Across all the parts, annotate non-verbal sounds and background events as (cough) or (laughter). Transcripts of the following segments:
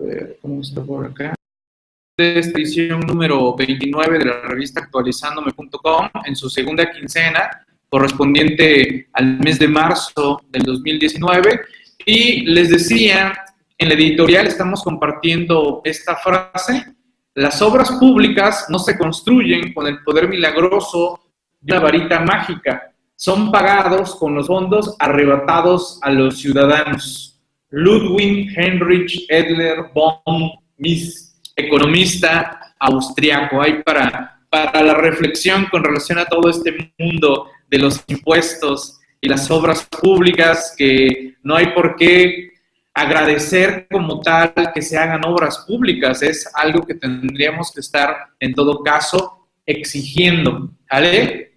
Ver, ¿cómo está por acá? De esta edición número 29 de la revista actualizándome.com en su segunda quincena correspondiente al mes de marzo del 2019. Y les decía, en la editorial estamos compartiendo esta frase, las obras públicas no se construyen con el poder milagroso de una varita mágica, son pagados con los fondos arrebatados a los ciudadanos. Ludwig Heinrich Edler von Miss, economista austriaco, hay para, para la reflexión con relación a todo este mundo de los impuestos y las obras públicas que no hay por qué agradecer como tal que se hagan obras públicas, es algo que tendríamos que estar en todo caso exigiendo. ¿Vale?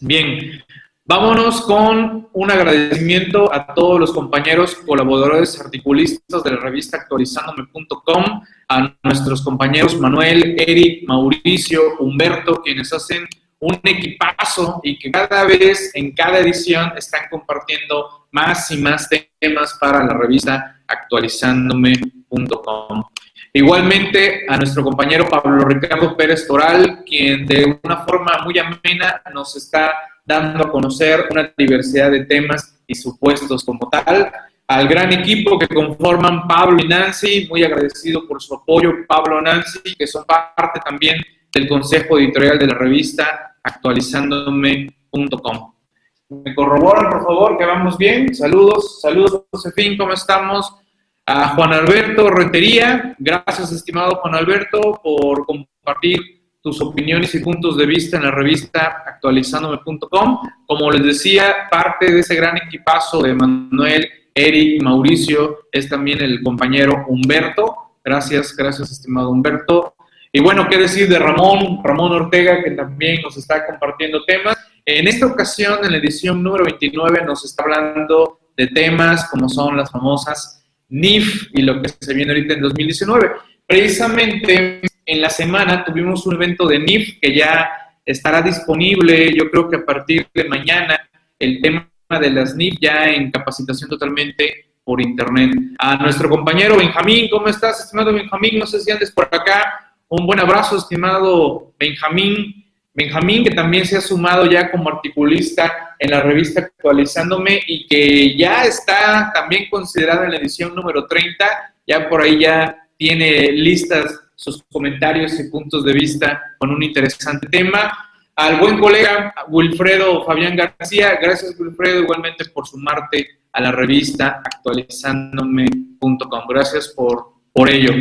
Bien, vámonos con un agradecimiento a todos los compañeros colaboradores articulistas de la revista actualizándome.com, a nuestros compañeros Manuel, Eric, Mauricio, Humberto, quienes hacen un equipazo y que cada vez en cada edición están compartiendo más y más temas para la revista actualizándome.com. Igualmente a nuestro compañero Pablo Ricardo Pérez Toral, quien de una forma muy amena nos está dando a conocer una diversidad de temas y supuestos como tal. Al gran equipo que conforman Pablo y Nancy, muy agradecido por su apoyo, Pablo y Nancy, que son parte también del consejo editorial de la revista actualizándome.com. Me corroboran, por favor, que vamos bien. Saludos, saludos, Josefín, ¿cómo estamos? A Juan Alberto Rentería, gracias, estimado Juan Alberto, por compartir tus opiniones y puntos de vista en la revista actualizándome.com. Como les decía, parte de ese gran equipazo de Manuel, Eric, Mauricio, es también el compañero Humberto. Gracias, gracias, estimado Humberto. Y bueno, qué decir de Ramón, Ramón Ortega, que también nos está compartiendo temas. En esta ocasión, en la edición número 29, nos está hablando de temas como son las famosas NIF y lo que se viene ahorita en 2019. Precisamente en la semana tuvimos un evento de NIF que ya estará disponible, yo creo que a partir de mañana, el tema de las NIF ya en capacitación totalmente por internet. A nuestro compañero Benjamín, ¿cómo estás, estimado Benjamín? No sé si andes por acá. Un buen abrazo, estimado Benjamín. Benjamín, que también se ha sumado ya como articulista en la revista Actualizándome y que ya está también considerada en la edición número 30. Ya por ahí ya tiene listas sus comentarios y puntos de vista con un interesante tema. Al buen colega Wilfredo Fabián García, gracias Wilfredo igualmente por sumarte a la revista actualizándome.com. Gracias por, por ello.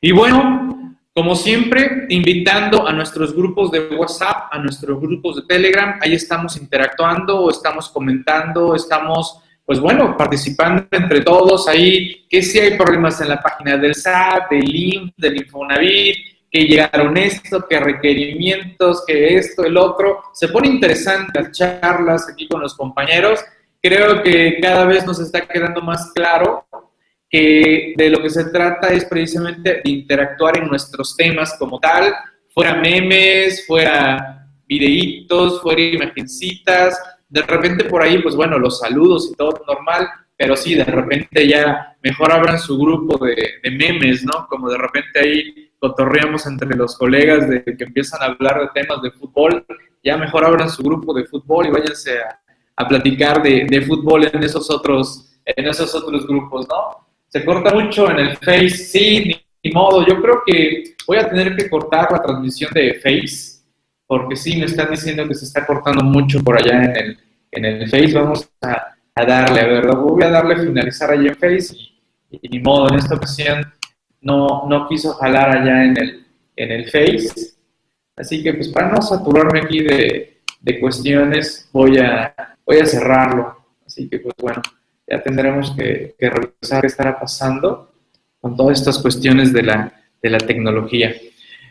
Y bueno, como siempre, invitando a nuestros grupos de WhatsApp, a nuestros grupos de Telegram, ahí estamos interactuando, estamos comentando, estamos, pues bueno, participando entre todos ahí, que si hay problemas en la página del SAT, del INF, del Infonavit, que llegaron esto, que requerimientos, que esto, el otro. Se pone interesante las charlas aquí con los compañeros. Creo que cada vez nos está quedando más claro que de lo que se trata es precisamente de interactuar en nuestros temas como tal, fuera memes, fuera videitos, fuera imagencitas, de repente por ahí, pues bueno, los saludos y todo normal, pero sí, de repente ya mejor abran su grupo de, memes, ¿no? Como de repente ahí cotorreamos entre los colegas de que empiezan a hablar de temas de fútbol, ya mejor abran su grupo de fútbol y váyanse a, a platicar de, de, fútbol en esos otros, en esos otros grupos, ¿no? se corta mucho en el Face, sí, ni, modo. Yo creo que voy a tener que cortar la transmisión de Face, porque sí, me están diciendo que se está cortando mucho por allá en el, en el Face. Vamos a, darle, a ver, voy a darle a finalizar allá en Face y, ni modo, en esta ocasión no, no quiso jalar allá en el, en el Face. Así que pues para no saturarme aquí de, de cuestiones, voy a, voy a cerrarlo. Así que pues bueno ya tendremos que, revisar qué estará pasando con todas estas cuestiones de la, de la tecnología.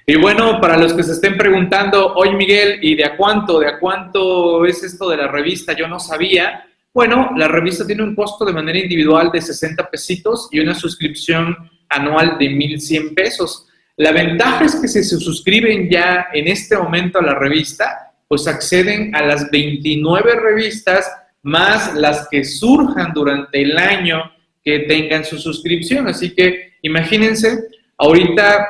Y bueno, para los que se estén preguntando, hoy Miguel, ¿y de a cuánto? ¿De a cuánto es esto de la revista? Yo no sabía. Bueno, la revista tiene un costo de manera individual de 60 pesitos y una suscripción anual de 1.100 pesos. La ventaja es que si se suscriben ya en este momento a la revista, pues acceden a las 29 revistas más las que surjan durante el año que tengan su suscripción. Así que imagínense, ahorita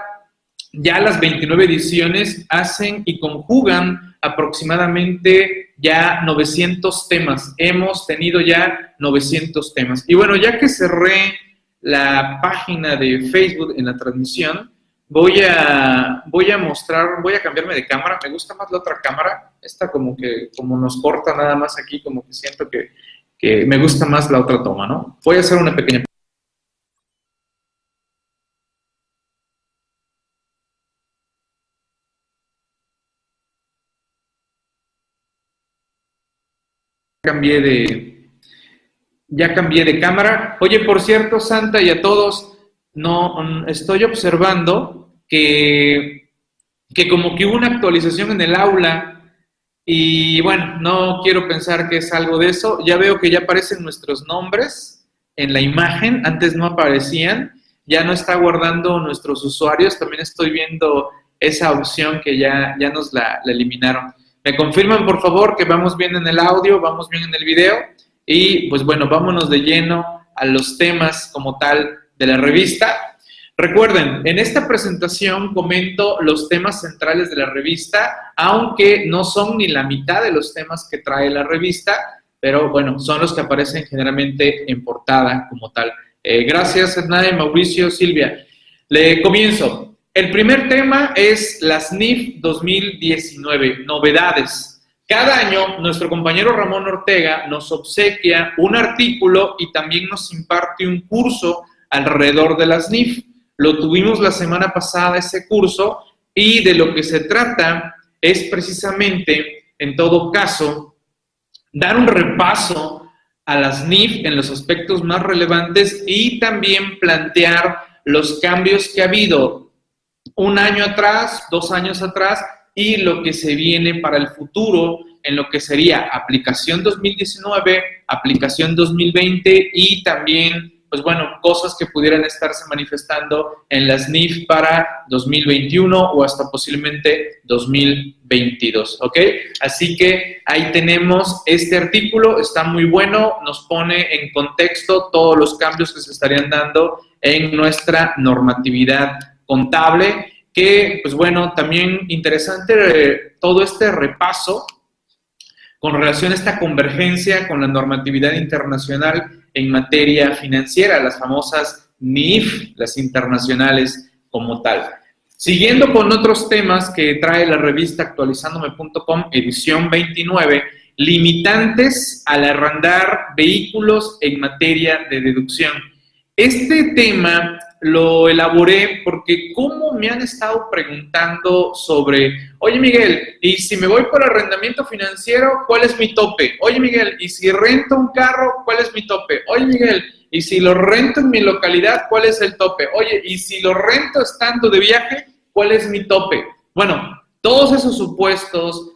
ya las 29 ediciones hacen y conjugan aproximadamente ya 900 temas. Hemos tenido ya 900 temas. Y bueno, ya que cerré la página de Facebook en la transmisión, voy a, voy a mostrar, voy a cambiarme de cámara. Me gusta más la otra cámara. Esta como que como nos corta nada más aquí, como que siento que, que me gusta más la otra toma, ¿no? Voy a hacer una pequeña cambié de, ya cambié de cámara. Oye, por cierto, Santa y a todos, no, estoy observando que, que como que hubo una actualización en el aula y bueno, no quiero pensar que es algo de eso. Ya veo que ya aparecen nuestros nombres en la imagen, antes no aparecían, ya no está guardando nuestros usuarios, también estoy viendo esa opción que ya, ya nos la eliminaron. Me confirman, por favor, que vamos bien en el audio, vamos bien en el video. Y pues bueno, vámonos de lleno a los temas como tal de la revista. Recuerden, en esta presentación comento los temas centrales de la revista, aunque no son ni la mitad de los temas que trae la revista, pero bueno, son los que aparecen generalmente en portada como tal. Eh, gracias, Hernán, Mauricio, Silvia. Le comienzo. El primer tema es las NIF 2019, novedades. Cada año nuestro compañero Ramón Ortega nos obsequia un artículo y también nos imparte un curso alrededor de las NIF. Lo tuvimos la semana pasada ese curso y de lo que se trata es precisamente, en todo caso, dar un repaso a las NIF en los aspectos más relevantes y también plantear los cambios que ha habido un año atrás, dos años atrás y lo que se viene para el futuro en lo que sería aplicación 2019, aplicación 2020 y también, pues bueno, cosas que pudieran estarse manifestando en las NIF para 2021 o hasta posiblemente 2022, ¿ok? Así que ahí tenemos este artículo, está muy bueno, nos pone en contexto todos los cambios que se estarían dando en nuestra normatividad contable, que, pues bueno, también interesante eh, todo este repaso con relación a esta convergencia con la normatividad internacional en materia financiera, las famosas NIF, las internacionales como tal. Siguiendo con otros temas que trae la revista actualizándome.com, edición 29, limitantes al arrendar vehículos en materia de deducción. Este tema lo elaboré porque como me han estado preguntando sobre, oye Miguel, y si me voy por arrendamiento financiero, ¿cuál es mi tope? Oye Miguel, y si rento un carro, ¿cuál es mi tope? Oye Miguel, y si lo rento en mi localidad, ¿cuál es el tope? Oye, y si lo rento estando de viaje, ¿cuál es mi tope? Bueno, todos esos supuestos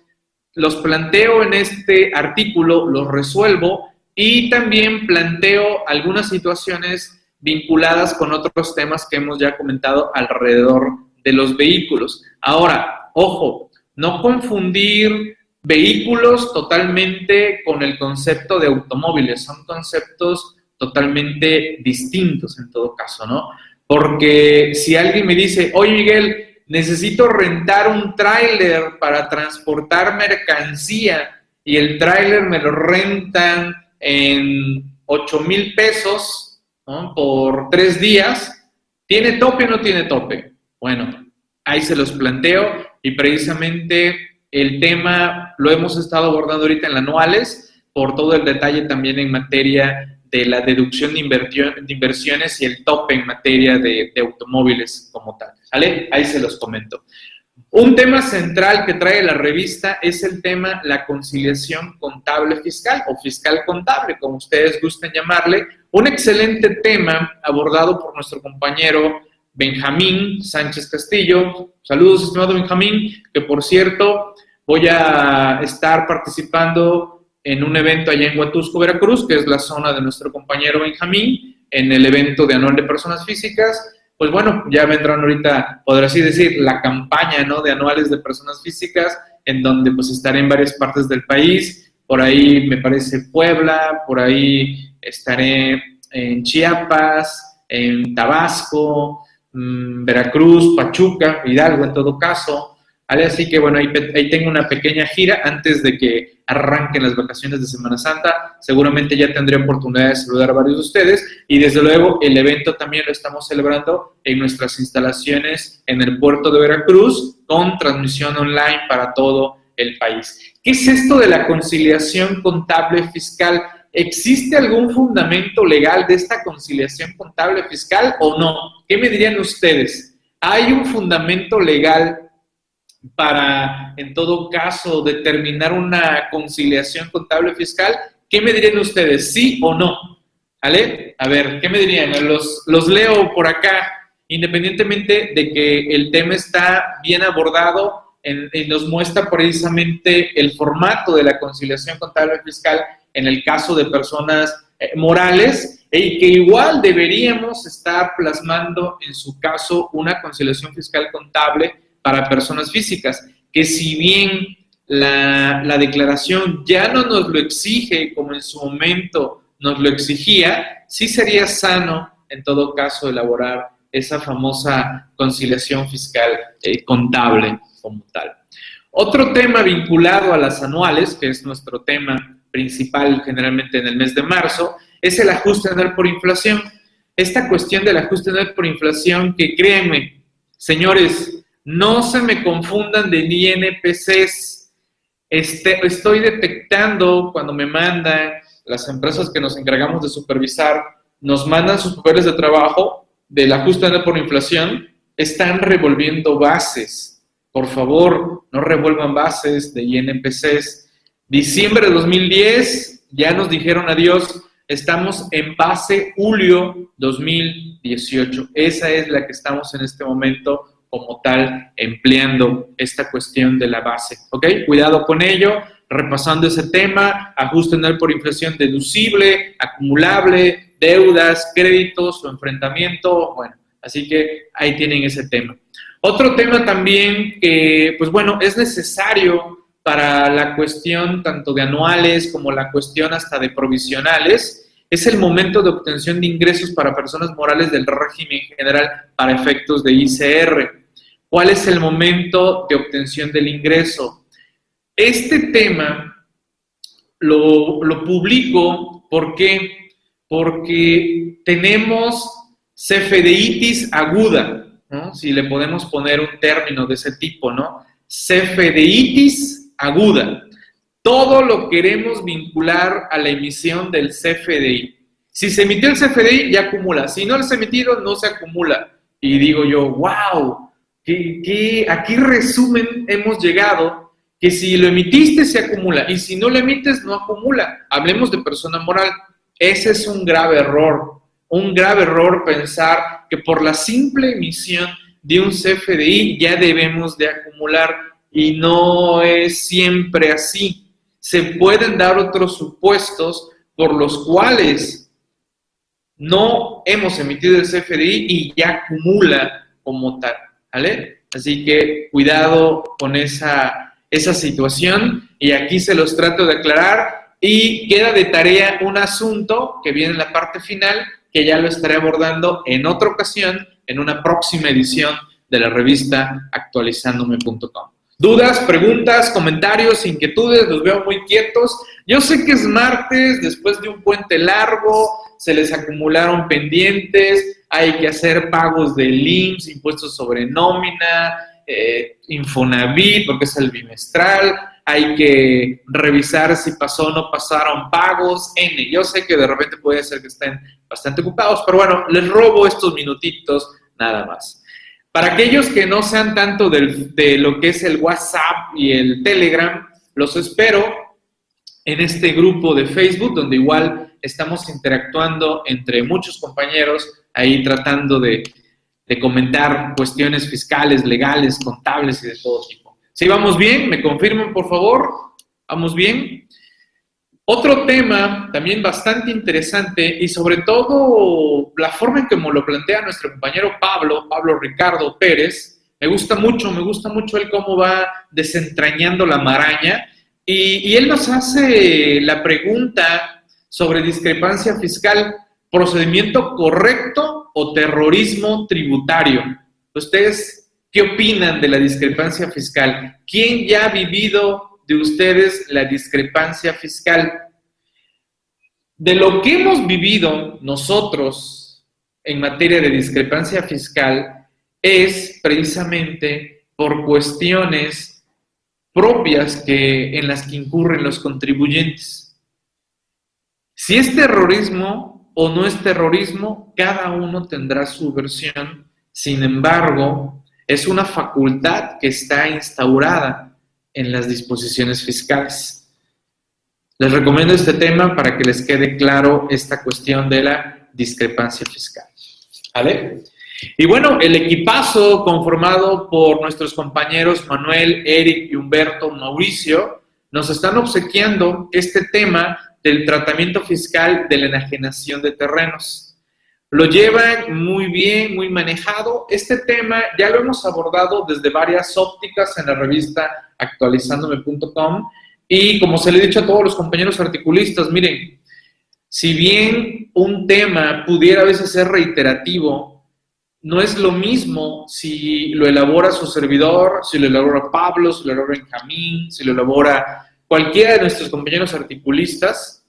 los planteo en este artículo, los resuelvo y también planteo algunas situaciones vinculadas con otros temas que hemos ya comentado alrededor de los vehículos. Ahora, ojo, no confundir vehículos totalmente con el concepto de automóviles, son conceptos totalmente distintos en todo caso, ¿no? Porque si alguien me dice, oye Miguel, necesito rentar un tráiler para transportar mercancía y el tráiler me lo rentan en 8 mil pesos, por tres días, ¿tiene tope o no tiene tope? Bueno, ahí se los planteo y precisamente el tema lo hemos estado abordando ahorita en anuales por todo el detalle también en materia de la deducción de, inversiones y el tope en materia de, de automóviles como tal. ¿Vale? Ahí se los comento. Un tema central que trae la revista es el tema la conciliación contable fiscal o fiscal contable, como ustedes gusten llamarle. Un excelente tema abordado por nuestro compañero Benjamín Sánchez Castillo. Saludos, estimado Benjamín, que por cierto voy a estar participando en un evento allá en Huatusco, Veracruz, que es la zona de nuestro compañero Benjamín, en el evento de anual de personas físicas pues bueno, ya vendrán ahorita, podrá así decir, la campaña, ¿no? De anuales de personas físicas, en donde pues estaré en varias partes del país, por ahí me parece Puebla, por ahí estaré en Chiapas, en Tabasco, mm, Veracruz, Pachuca, Hidalgo en todo caso. Así que bueno, ahí, ahí, tengo una pequeña gira antes de que arranquen las vacaciones de Semana Santa. Seguramente ya tendré oportunidad de saludar a varios de ustedes y desde luego el evento también lo estamos celebrando en nuestras instalaciones en el puerto de Veracruz con transmisión online para todo el país. ¿Qué es esto de la conciliación contable fiscal? ¿Existe algún fundamento legal de esta conciliación contable fiscal o no? ¿Qué me dirían ustedes? ¿Hay un fundamento legal para, en todo caso, determinar una conciliación contable fiscal? ¿Qué me dirían ustedes? ¿Sí o no? ¿Vale? A ver, ¿qué me dirían? Los, los leo por acá, independientemente de que el tema está bien abordado y nos muestra precisamente el formato de la conciliación contable fiscal en el caso de personas eh, morales y que igual deberíamos estar plasmando en su caso una conciliación fiscal contable para personas físicas, que si bien la, la, declaración ya no nos lo exige como en su momento nos lo exigía, sí sería sano en todo caso elaborar esa famosa conciliación fiscal eh, contable como tal. Otro tema vinculado a las anuales, que es nuestro tema principal generalmente en el mes de marzo, es el ajuste anual por inflación. Esta cuestión del ajuste anual por inflación que créanme, señores, no se me confundan de INPCs. Este, estoy detectando cuando me mandan las empresas que nos encargamos de supervisar, nos mandan sus papeles de trabajo del ajuste por inflación, están revolviendo bases. Por favor, no revuelvan bases de INPCs. Diciembre de 2010, ya nos dijeron adiós, estamos en base julio 2018. Esa es la que estamos en este momento como tal empleando esta cuestión de la base. ¿Ok? Cuidado con ello. Repasando ese tema, ajuste anual por inflación deducible, acumulable, deudas, créditos o enfrentamiento. Bueno, así que ahí tienen ese tema. Otro tema también que, pues bueno, es necesario para la cuestión tanto de anuales como la cuestión hasta de provisionales, es el momento de obtención de ingresos para personas morales del régimen general para efectos de ICR. ¿Cuál es el momento de obtención del ingreso? Este tema lo, publico ¿por porque tenemos cefedeitis aguda, si le podemos poner un término de ese tipo, ¿no? Cefedeitis aguda. Todo lo queremos vincular a la emisión del CFDI. Si se emitió el CFDI, ya acumula. Si no se ha emitido, no se acumula. Y digo yo, wow, que, aquí resumen hemos llegado que si lo emitiste se acumula y si no lo emites no acumula. Hablemos de persona moral. Ese es un grave error, un grave error pensar que por la simple emisión de un CFDI ya debemos de acumular y no es siempre así. Se pueden dar otros supuestos por los cuales no hemos emitido el CFDI y ya acumula como tal. ¿vale? Así que cuidado con esa, esa situación y aquí se los trato de aclarar y queda de tarea un asunto que viene en la parte final que ya lo estaré abordando en otra ocasión en una próxima edición de la revista actualizándome.com. Dudas, preguntas, comentarios, inquietudes, los veo muy quietos. Yo sé que es martes, después de un puente largo, se les acumularon pendientes, hay que hacer pagos de IMSS, impuestos sobre nómina, eh, Infonavit, porque es el bimestral, hay que revisar si pasó o no pasaron pagos, N. Yo sé que de repente puede ser que estén bastante ocupados, pero bueno, les robo estos minutitos nada más. Para aquellos que no sean tanto de lo que es el WhatsApp y el Telegram, los espero en este grupo de Facebook, donde igual estamos interactuando entre muchos compañeros ahí tratando de, comentar cuestiones fiscales, legales, contables y de todo tipo. ¿Sí vamos bien? ¿Me confirman, por favor? ¿Vamos bien? Otro tema también bastante interesante y sobre todo la forma en que lo plantea nuestro compañero Pablo, Pablo Ricardo Pérez, me gusta mucho, me gusta mucho él cómo va desentrañando la maraña y, y él nos hace la pregunta sobre discrepancia fiscal procedimiento correcto o terrorismo tributario. ¿Ustedes qué opinan de la discrepancia fiscal? ¿Quién ya ha vivido de ustedes la discrepancia fiscal? De lo que hemos vivido nosotros en materia de discrepancia fiscal es precisamente por cuestiones propias que, en las que incurren los contribuyentes. Si es terrorismo o no es terrorismo, cada uno tendrá su versión. Sin embargo, es una facultad que está instaurada en las disposiciones fiscales. Les recomiendo este tema para que les quede claro esta cuestión de la discrepancia fiscal. Y bueno, el equipazo conformado por nuestros compañeros Manuel, Eric y Humberto Mauricio nos están obsequiando este tema del tratamiento fiscal de la enajenación de terrenos. Lo llevan muy bien, muy manejado. Este tema ya lo hemos abordado desde varias ópticas en la revista actualizandome.com y como se le he dicho a todos los compañeros articulistas, miren, si bien un tema pudiera a veces ser reiterativo, no es lo mismo si lo elabora su servidor, si lo elabora Pablo, si lo elabora Benjamín, si lo elabora cualquiera de nuestros compañeros articulistas,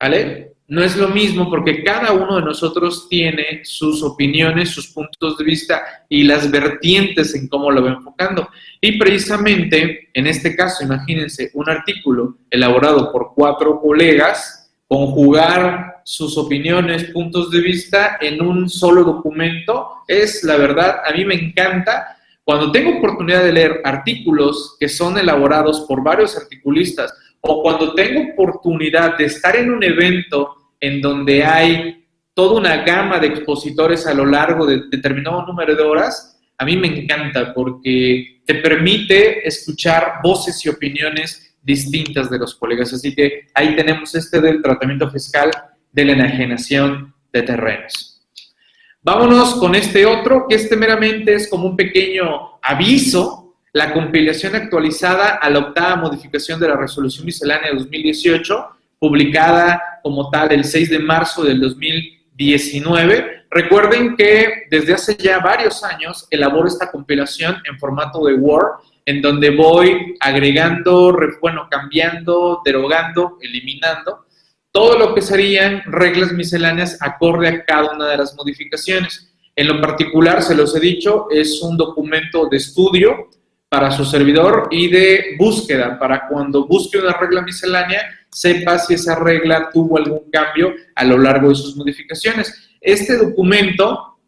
¿vale? No es lo mismo porque cada uno de nosotros tiene sus opiniones, sus puntos de vista y las vertientes en cómo lo va enfocando. Y precisamente, en este caso, imagínense un artículo elaborado por cuatro colegas, conjugar sus opiniones, puntos de vista en un solo documento, es la verdad, a mí me encanta. Cuando tengo oportunidad de leer artículos que son elaborados por varios articulistas o cuando tengo oportunidad de estar en un evento en donde hay toda una gama de expositores a lo largo de determinado número de horas, a mí me encanta porque te permite escuchar voces y opiniones distintas de los colegas. Así que ahí tenemos este del tratamiento fiscal de la enajenación de terrenos. Vámonos con este otro, que este meramente es como un pequeño aviso, la compilación actualizada a la octava modificación de la resolución miscelánea 2018 publicada como tal el 6 de marzo del 2019. Recuerden que desde hace ya varios años elaboro esta compilación en formato de Word, en donde voy agregando, bueno, cambiando, derogando, eliminando todo lo que serían reglas misceláneas acorde a cada una de las modificaciones. En lo particular, se los he dicho, es un documento de estudio para su servidor y de búsqueda, para cuando busque una regla miscelánea, sepa si esa regla tuvo algún cambio a lo largo de sus modificaciones. Este documento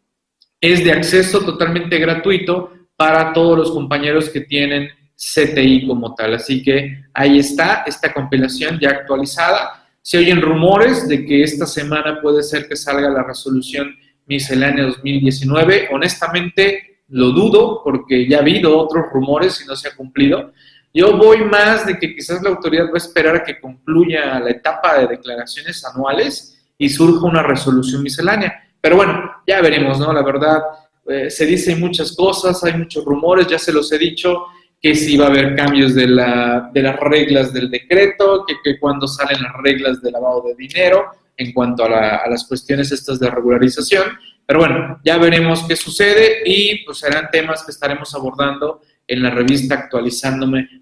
es de acceso totalmente gratuito para todos los compañeros que tienen CTI como tal. Así que ahí está esta compilación ya actualizada. Se oyen rumores de que esta semana puede ser que salga la resolución miscelánea 2019. Honestamente, lo dudo porque ya ha habido otros rumores y no se ha cumplido. Yo voy más de que quizás la autoridad va a esperar a que concluya la etapa de declaraciones anuales y surja una resolución miscelánea. Pero bueno, ya veremos, ¿no? La verdad, eh, se dicen muchas cosas, hay muchos rumores, ya se los he dicho, que si va a haber cambios de, la, de las reglas del decreto, que, que, cuando salen las reglas de lavado de dinero en cuanto a, a las cuestiones estas de regularización. Pero bueno, ya veremos qué sucede y pues serán temas que estaremos abordando en la revista actualizándome.com.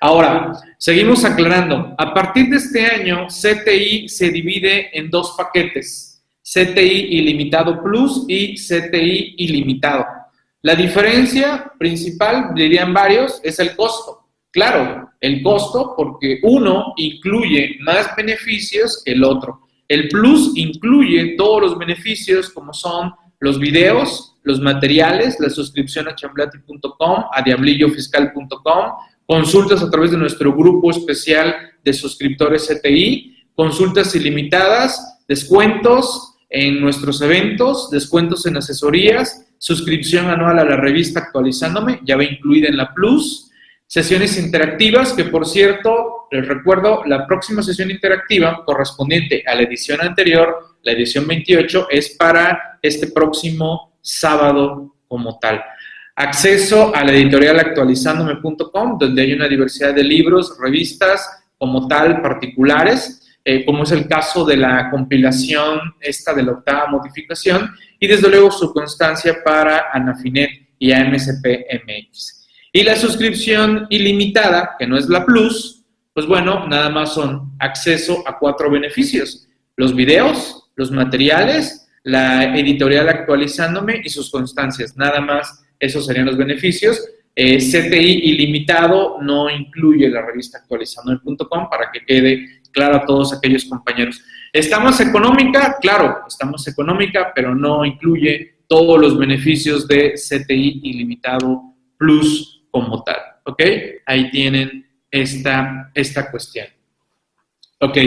Ahora, seguimos aclarando. A partir de este año, CTI se divide en dos paquetes, CTI ilimitado plus y CTI ilimitado. La diferencia principal, dirían varios, es el costo. Claro, el costo porque uno incluye más beneficios que el otro. El plus incluye todos los beneficios como son los videos, los materiales, la suscripción a chamblati.com, a diablillofiscal.com, consultas a través de nuestro grupo especial de suscriptores CTI, consultas ilimitadas, descuentos en nuestros eventos, descuentos en asesorías, suscripción anual a la revista actualizándome, ya va incluida en la Plus, sesiones interactivas, que por cierto, les recuerdo, la próxima sesión interactiva correspondiente a la edición anterior, la edición 28, es para este próximo sábado como tal. Acceso a la editorial actualizándome.com, donde hay una diversidad de libros, revistas como tal, particulares. eh, como es el caso de la compilación esta de la octava modificación, y desde luego su constancia para Anafinet y AMSP-MX. Y la suscripción ilimitada, que no es la Plus, pues bueno, nada más son acceso a cuatro beneficios. Los videos, los materiales, la editorial actualizándome y sus constancias. Nada más, esos serían los beneficios. Eh, CTI ilimitado no incluye la revista actualizándome.com para que quede claro a todos aquellos compañeros. ¿Estamos económica? Claro, estamos económica, pero no incluye todos los beneficios de CTI ilimitado plus como tal. ¿Ok? Ahí tienen esta, esta cuestión. Ok.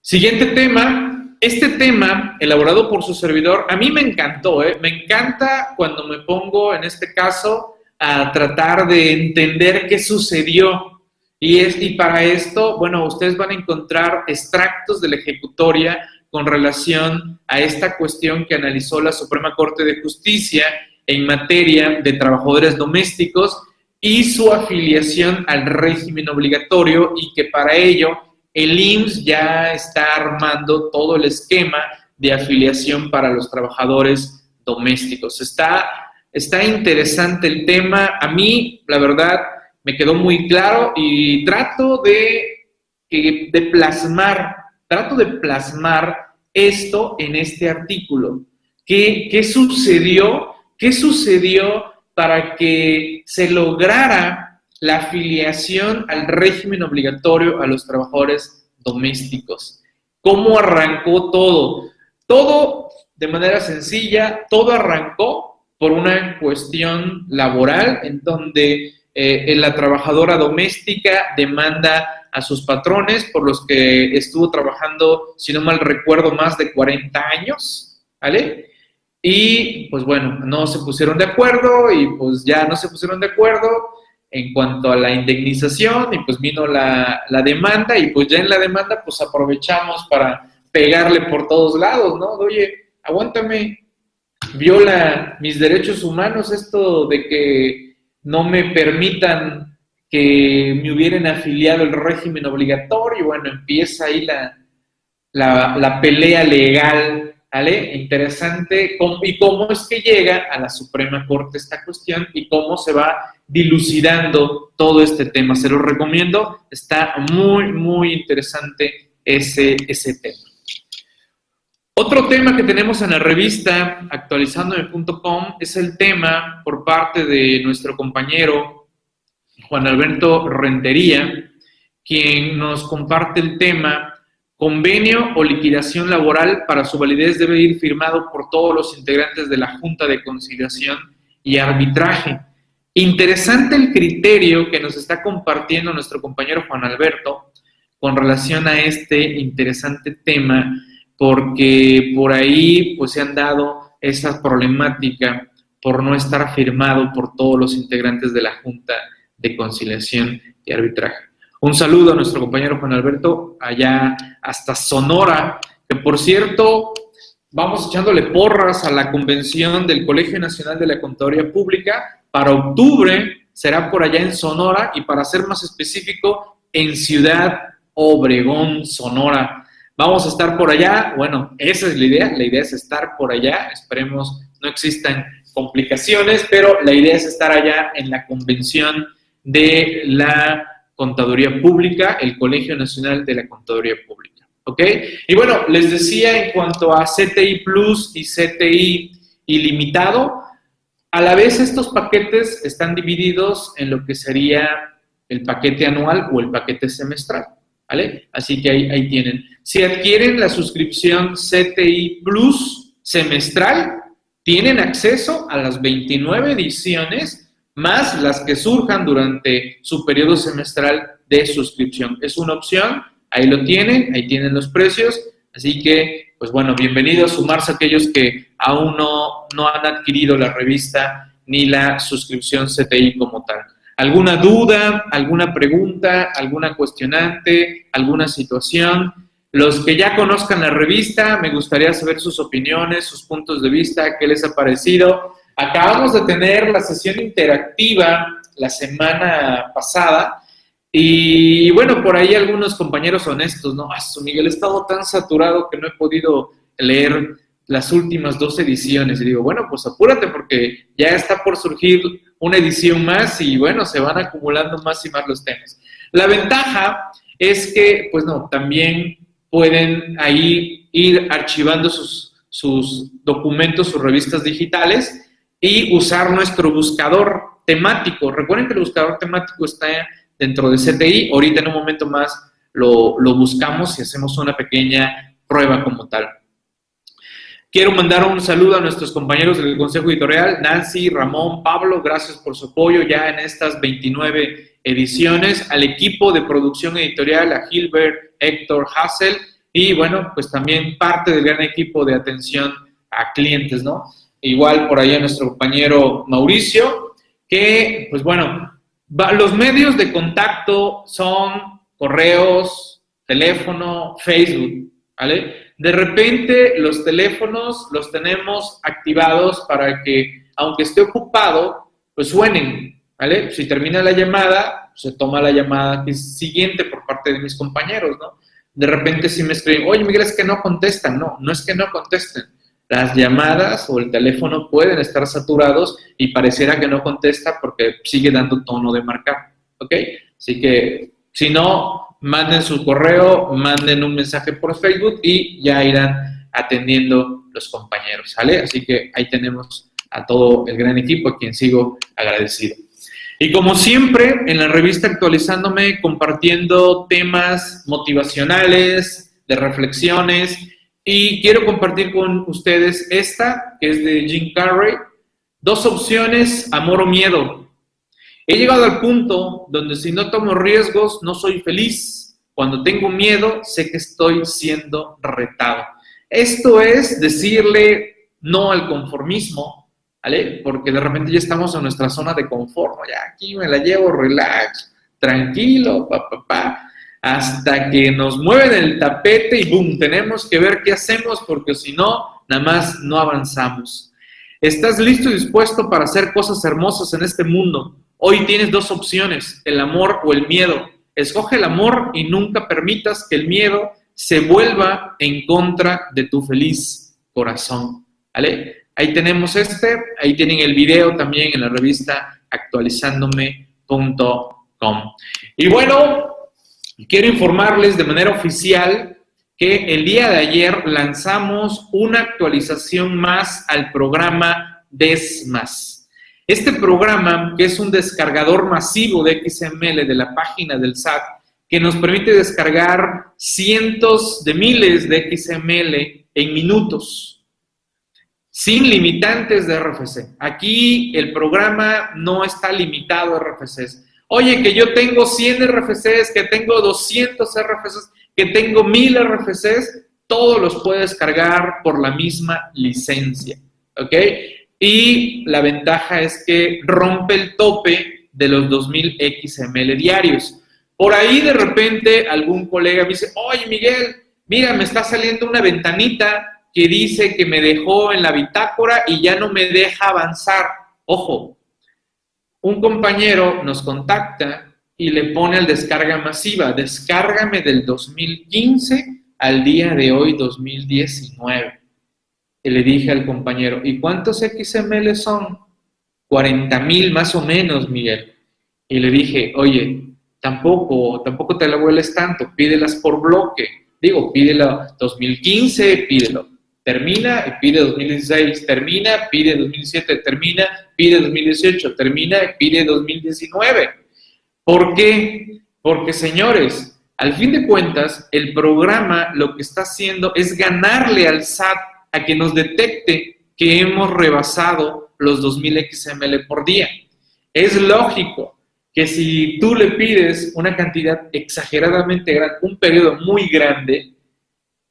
Siguiente tema. Este tema, elaborado por su servidor, a mí me encantó. ¿eh? Me encanta cuando me pongo, en este caso, a tratar de entender qué sucedió y, es, y para esto, bueno, ustedes van a encontrar extractos de la ejecutoria con relación a esta cuestión que analizó la Suprema Corte de Justicia en materia de trabajadores domésticos y su afiliación al régimen obligatorio y que para ello el IMSS ya está armando todo el esquema de afiliación para los trabajadores domésticos. Está, está interesante el tema. A mí, la verdad, me quedó muy claro y trato de, de plasmar, trato de plasmar esto en este artículo. ¿Qué, ¿Qué sucedió? ¿Qué sucedió para que se lograra la afiliación al régimen obligatorio a los trabajadores domésticos? ¿Cómo arrancó todo? Todo de manera sencilla, todo arrancó por una cuestión laboral en donde eh, la trabajadora doméstica demanda a sus patrones por los que estuvo trabajando, si no mal recuerdo, más de 40 años, ¿vale? Y pues bueno, no se pusieron de acuerdo y pues ya no se pusieron de acuerdo en cuanto a la indemnización y pues vino la, la demanda y pues ya en la demanda pues aprovechamos para pegarle por todos lados, ¿no? Oye, aguántame, viola mis derechos humanos esto de que no me permitan que me hubieran afiliado el régimen obligatorio. Bueno, empieza ahí la, la, pelea legal, ¿vale? Interesante. ¿Y cómo es que llega a la Suprema Corte esta cuestión y cómo se va dilucidando todo este tema? Se lo recomiendo. Está muy, muy interesante ese, ese tema. Otro tema que tenemos en la revista actualizandome.com es el tema por parte de nuestro compañero Juan Alberto Rentería, quien nos comparte el tema convenio o liquidación laboral para su validez debe ir firmado por todos los integrantes de la Junta de Conciliación y Arbitraje. Interesante el criterio que nos está compartiendo nuestro compañero Juan Alberto con relación a este interesante tema porque por ahí pues se han dado esa problemática por no estar firmado por todos los integrantes de la Junta de Conciliación y Arbitraje. Un saludo a nuestro compañero Juan Alberto, allá hasta Sonora, que por cierto, vamos echándole porras a la convención del Colegio Nacional de la Contaduría Pública. Para octubre será por allá en Sonora y para ser más específico, en Ciudad Obregón, Sonora. Vamos a estar por allá. Bueno, esa es la idea. La idea es estar por allá. Esperemos no existan complicaciones, pero la idea es estar allá en la convención de la Contaduría Pública, el Colegio Nacional de la Contaduría Pública. ¿Ok? Y bueno, les decía en cuanto a CTI Plus y CTI ilimitado, a la vez estos paquetes están divididos en lo que sería el paquete anual o el paquete semestral. ¿Vale? Así que ahí, ahí tienen. Si adquieren la suscripción CTI Plus semestral, tienen acceso a las 29 ediciones más las que surjan durante su periodo semestral de suscripción. Es una opción, ahí lo tienen, ahí tienen los precios, así que, pues bueno, bienvenidos a sumarse a aquellos que aún no, no han adquirido la revista ni la suscripción CTI como tal. ¿Alguna duda, alguna pregunta, alguna cuestionante, alguna situación? Los que ya conozcan la revista, me gustaría saber sus opiniones, sus puntos de vista, qué les ha parecido. Acabamos de tener la sesión interactiva la semana pasada Y bueno, por ahí algunos compañeros honestos, ¿no? Ah, Miguel, he estado tan saturado que no he podido leer las últimas dos ediciones. Y digo, bueno, pues apúrate porque ya está por surgir una edición más y bueno, se van acumulando más y más los temas. La ventaja es que, pues no, también pueden ahí ir archivando sus, sus documentos, sus revistas digitales y usar nuestro buscador temático. Recuerden que el buscador temático está dentro de CTI. Ahorita en un momento más lo, lo buscamos y hacemos una pequeña prueba como tal. Quiero mandar un saludo a nuestros compañeros del Consejo Editorial, Nancy, Ramón, Pablo, gracias por su apoyo ya en estas 29 ediciones, al equipo de producción editorial, a Gilbert, Héctor, Hassel, y bueno, pues también parte del gran equipo de atención a clientes, ¿no? Igual por ahí a nuestro compañero Mauricio, que pues bueno, los medios de contacto son correos, teléfono, Facebook, ¿vale? De repente los teléfonos los tenemos activados para que, aunque esté ocupado, pues suenen, ¿vale? Si termina la llamada, se toma la llamada siguiente por parte de mis compañeros, ¿no? De repente si me escriben, oye Miguel, es que no contestan. No, no es que no contesten. Las llamadas o el teléfono pueden estar saturados y pareciera que no contesta porque sigue dando tono de marcar, ¿ok? Así que si no, manden su correo, manden un mensaje por Facebook y ya irán atendiendo los compañeros, ¿sale? Así que ahí tenemos a todo el gran equipo a quien sigo agradecido. Y como siempre, en la revista actualizándome, compartiendo temas motivacionales, de reflexiones, y quiero compartir con ustedes esta, que es de Jim Carrey, dos opciones, amor o miedo. He llegado al punto donde si no tomo riesgos, no soy feliz. Cuando tengo miedo, sé que estoy siendo retado. Esto es decirle no al conformismo, ¿vale? Porque de repente ya estamos en nuestra zona de confort, ya aquí me la llevo, relax, tranquilo, pa, pa, pa, hasta que nos mueven el tapete y boom, tenemos que ver qué hacemos porque si no, nada más no avanzamos. ¿Estás listo y dispuesto para hacer cosas hermosas en este mundo? Hoy tienes dos opciones, el amor o el miedo. Escoge el amor y nunca permitas que el miedo se vuelva en contra de tu feliz corazón. Ahí tenemos este, ahí tienen el video también en la revista actualizándome.com. Y bueno, quiero informarles de manera oficial que el día de ayer lanzamos una actualización más al programa DESMAS. Este programa, que es un descargador masivo de XML de la página del SAT, que nos permite descargar cientos de miles de XML en minutos, sin limitantes de RFC. Aquí el programa no está limitado a RFCs. Oye, que yo tengo 100 RFCs, que tengo 200 RFCs, que tengo 1000 RFCs, todos los puedes cargar por la misma licencia. ¿Ok? y la ventaja es que rompe el tope de los 2000 XML diarios. Por ahí de repente algún colega me dice, oye Miguel, mira, me está saliendo una ventanita que dice que me dejó en la bitácora y ya no me deja avanzar. Ojo, un compañero nos contacta y le pone al descarga masiva, descárgame del 2015 al día de hoy 2019 le dije al compañero, ¿y cuántos XML son? 40 mil más o menos, Miguel. Y le dije, oye, tampoco, tampoco te la vueles tanto, pídelas por bloque. Digo, pídelo 2015, pídelo. Termina pide 2016, termina, pide 2017, termina, pide 2018, termina pide 2019. ¿Por qué? Porque, señores, al fin de cuentas, el programa lo que está haciendo es ganarle al SAT a que nos detecte que hemos rebasado los 2000 XML por día. Es lógico que si tú le pides una cantidad exageradamente grande, un periodo muy grande,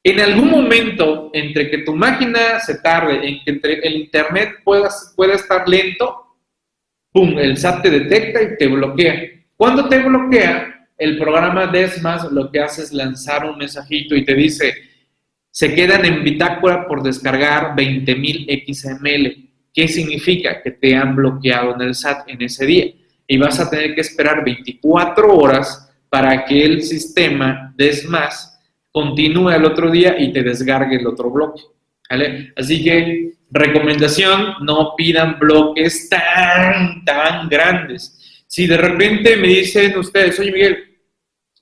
en algún momento entre que tu máquina se tarde, en que entre el internet pueda, pueda estar lento, ¡pum! El SAT te detecta y te bloquea. Cuando te bloquea, el programa Desmas lo que hace es lanzar un mensajito y te dice, se quedan en bitácora por descargar 20.000 XML. ¿Qué significa? Que te han bloqueado en el SAT en ese día y vas a tener que esperar 24 horas para que el sistema des más continúe al otro día y te descargue el otro bloque. ¿vale? Así que recomendación, no pidan bloques tan, tan grandes. Si de repente me dicen ustedes, oye Miguel,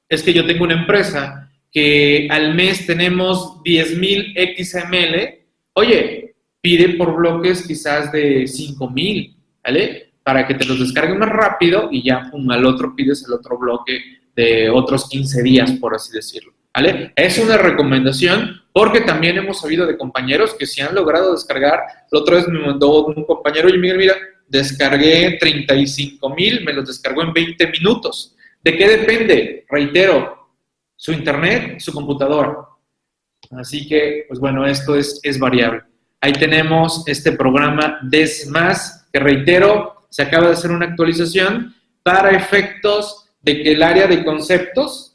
es que yo tengo una empresa que al mes tenemos 10.000 XML, oye, pide por bloques quizás de 5.000, ¿vale? Para que te los descargue más rápido y ya pum, al otro pides el otro bloque de otros 15 días, por así decirlo. Es una recomendación porque también hemos sabido de compañeros que se han logrado descargar. La otra vez me mandó un compañero, y Miguel, mira, descargué 35 mil, me los descargó en 20 minutos. ¿De qué depende? Reitero, su internet, su computadora. Así que, pues bueno, esto es, es variable. Ahí tenemos este programa DESMAS, que reitero, se acaba de hacer una actualización para efectos de que el área de conceptos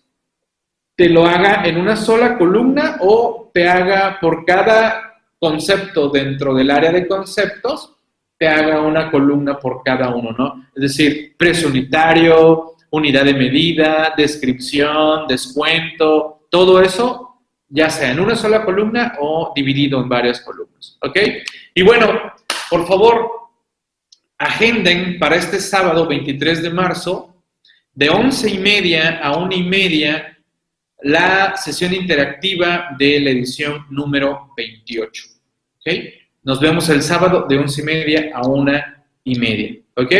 te lo haga en una sola columna o te haga por cada concepto dentro del área de conceptos, te haga una columna por cada uno, ¿no? Es decir, precio unitario, unidad de medida, descripción, descuento, todo eso, ya sea en una sola columna o dividido en varias columnas, ¿ok? Y bueno, por favor, agenden para este sábado 23 de marzo de once y media a una y media la sesión interactiva de la edición número 28. ¿Ok? Nos vemos el sábado de once y media a una y media. ¿Ok?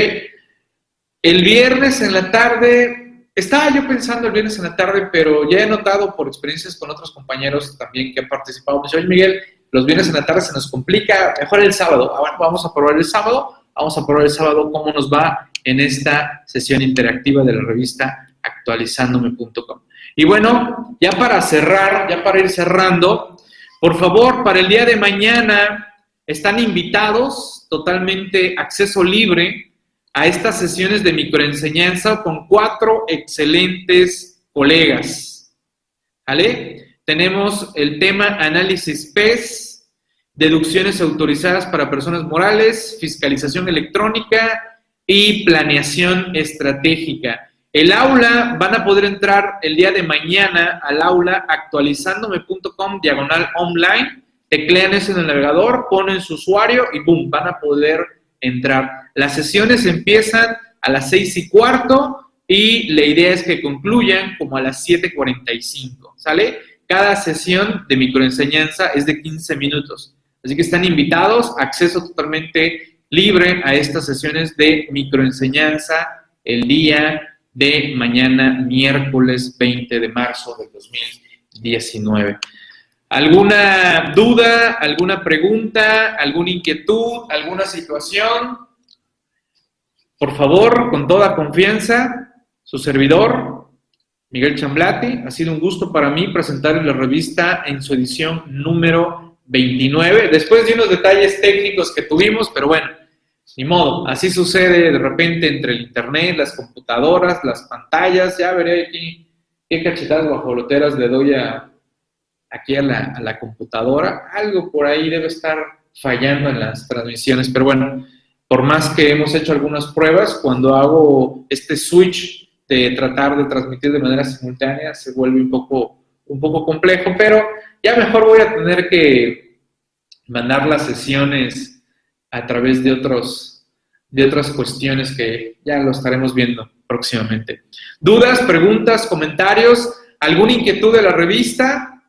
El viernes en la tarde, estaba yo pensando el viernes en la tarde, pero ya he notado por experiencias con otros compañeros también que han participado. Oye Miguel, los viernes en la tarde se nos complica, mejor el sábado. Ahora vamos a probar el sábado, vamos a probar el sábado cómo nos va en esta sesión interactiva de la revista actualizándome.com. Y bueno, ya para cerrar, ya para ir cerrando, por favor, para el día de mañana están invitados totalmente acceso libre a estas sesiones de microenseñanza con cuatro excelentes colegas. ¿Vale? Tenemos el tema análisis PES, deducciones autorizadas para personas morales, fiscalización electrónica, y planeación estratégica. El aula, van a poder entrar el día de mañana al aula actualizándome.com diagonal online, teclean eso en el navegador, ponen su usuario y boom, van a poder entrar. Las sesiones empiezan a las seis y cuarto y la idea es que concluyan como a las 7.45, ¿sale? Cada sesión de microenseñanza es de 15 minutos. Así que están invitados, acceso totalmente libre a estas sesiones de microenseñanza el día de mañana, miércoles 20 de marzo del 2019. ¿Alguna duda, alguna pregunta, alguna inquietud, alguna situación? Por favor, con toda confianza, su servidor, Miguel Chamblati, ha sido un gusto para mí presentar la revista en su edición número 29, después de unos detalles técnicos que tuvimos, pero bueno, ni modo, así sucede de repente entre el internet, las computadoras, las pantallas, ya veré aquí qué cachetadas guajoloteras le doy a, aquí a la, a la computadora. Algo por ahí debe estar fallando en las transmisiones, pero bueno, por más que hemos hecho algunas pruebas, cuando hago este switch de tratar de transmitir de manera simultánea, se vuelve un poco, un poco complejo, pero ya mejor voy a tener que mandar las sesiones a través de, otros, de otras cuestiones que ya lo estaremos viendo próximamente. ¿Dudas, preguntas, comentarios? ¿Alguna inquietud de la revista?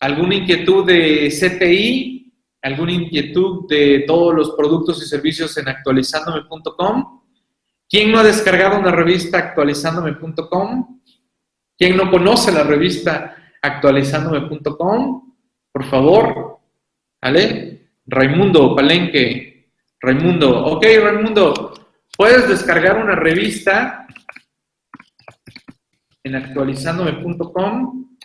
¿Alguna inquietud de CTI? ¿Alguna inquietud de todos los productos y servicios en actualizándome.com? ¿Quién no ha descargado una revista actualizándome.com? ¿Quién no conoce la revista actualizándome.com? Por favor, ¿vale? Raimundo Palenque. Raimundo, ok, Raimundo, puedes descargar una revista en actualizándome.com.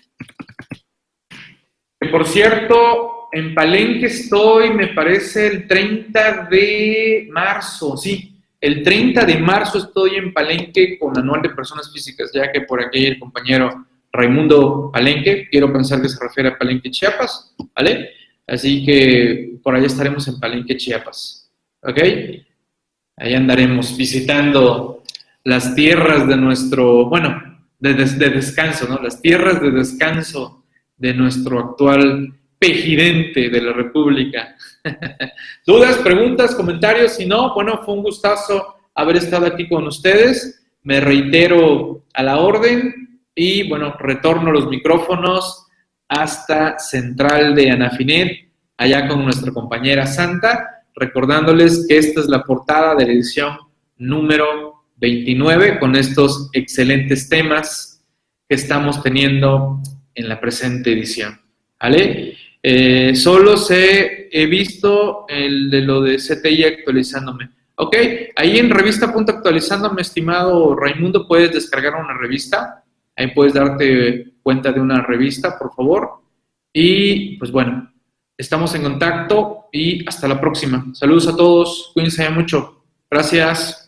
Que por cierto, en Palenque estoy, me parece, el 30 de marzo, sí, el 30 de marzo estoy en Palenque con Anual de Personas Físicas, ya que por aquí el compañero Raimundo Palenque, quiero pensar que se refiere a Palenque Chiapas, ¿vale? Así que por allá estaremos en Palenque, Chiapas. ¿Ok? Ahí andaremos visitando las tierras de nuestro, bueno, de, de descanso, ¿no? Las tierras de descanso de nuestro actual pejidente de la República. (laughs) ¿Dudas, preguntas, comentarios? Si no, bueno, fue un gustazo haber estado aquí con ustedes. Me reitero a la orden y bueno, retorno los micrófonos hasta Central de Anafinet, allá con nuestra compañera Santa, recordándoles que esta es la portada de la edición número 29 con estos excelentes temas que estamos teniendo en la presente edición. ¿Vale? Eh, solo se he visto el de lo de CTI actualizándome. Ok, ahí en revista.actualizándome, estimado Raimundo, puedes descargar una revista. Ahí puedes darte cuenta de una revista, por favor. Y pues bueno, estamos en contacto y hasta la próxima. Saludos a todos, cuídense mucho. Gracias.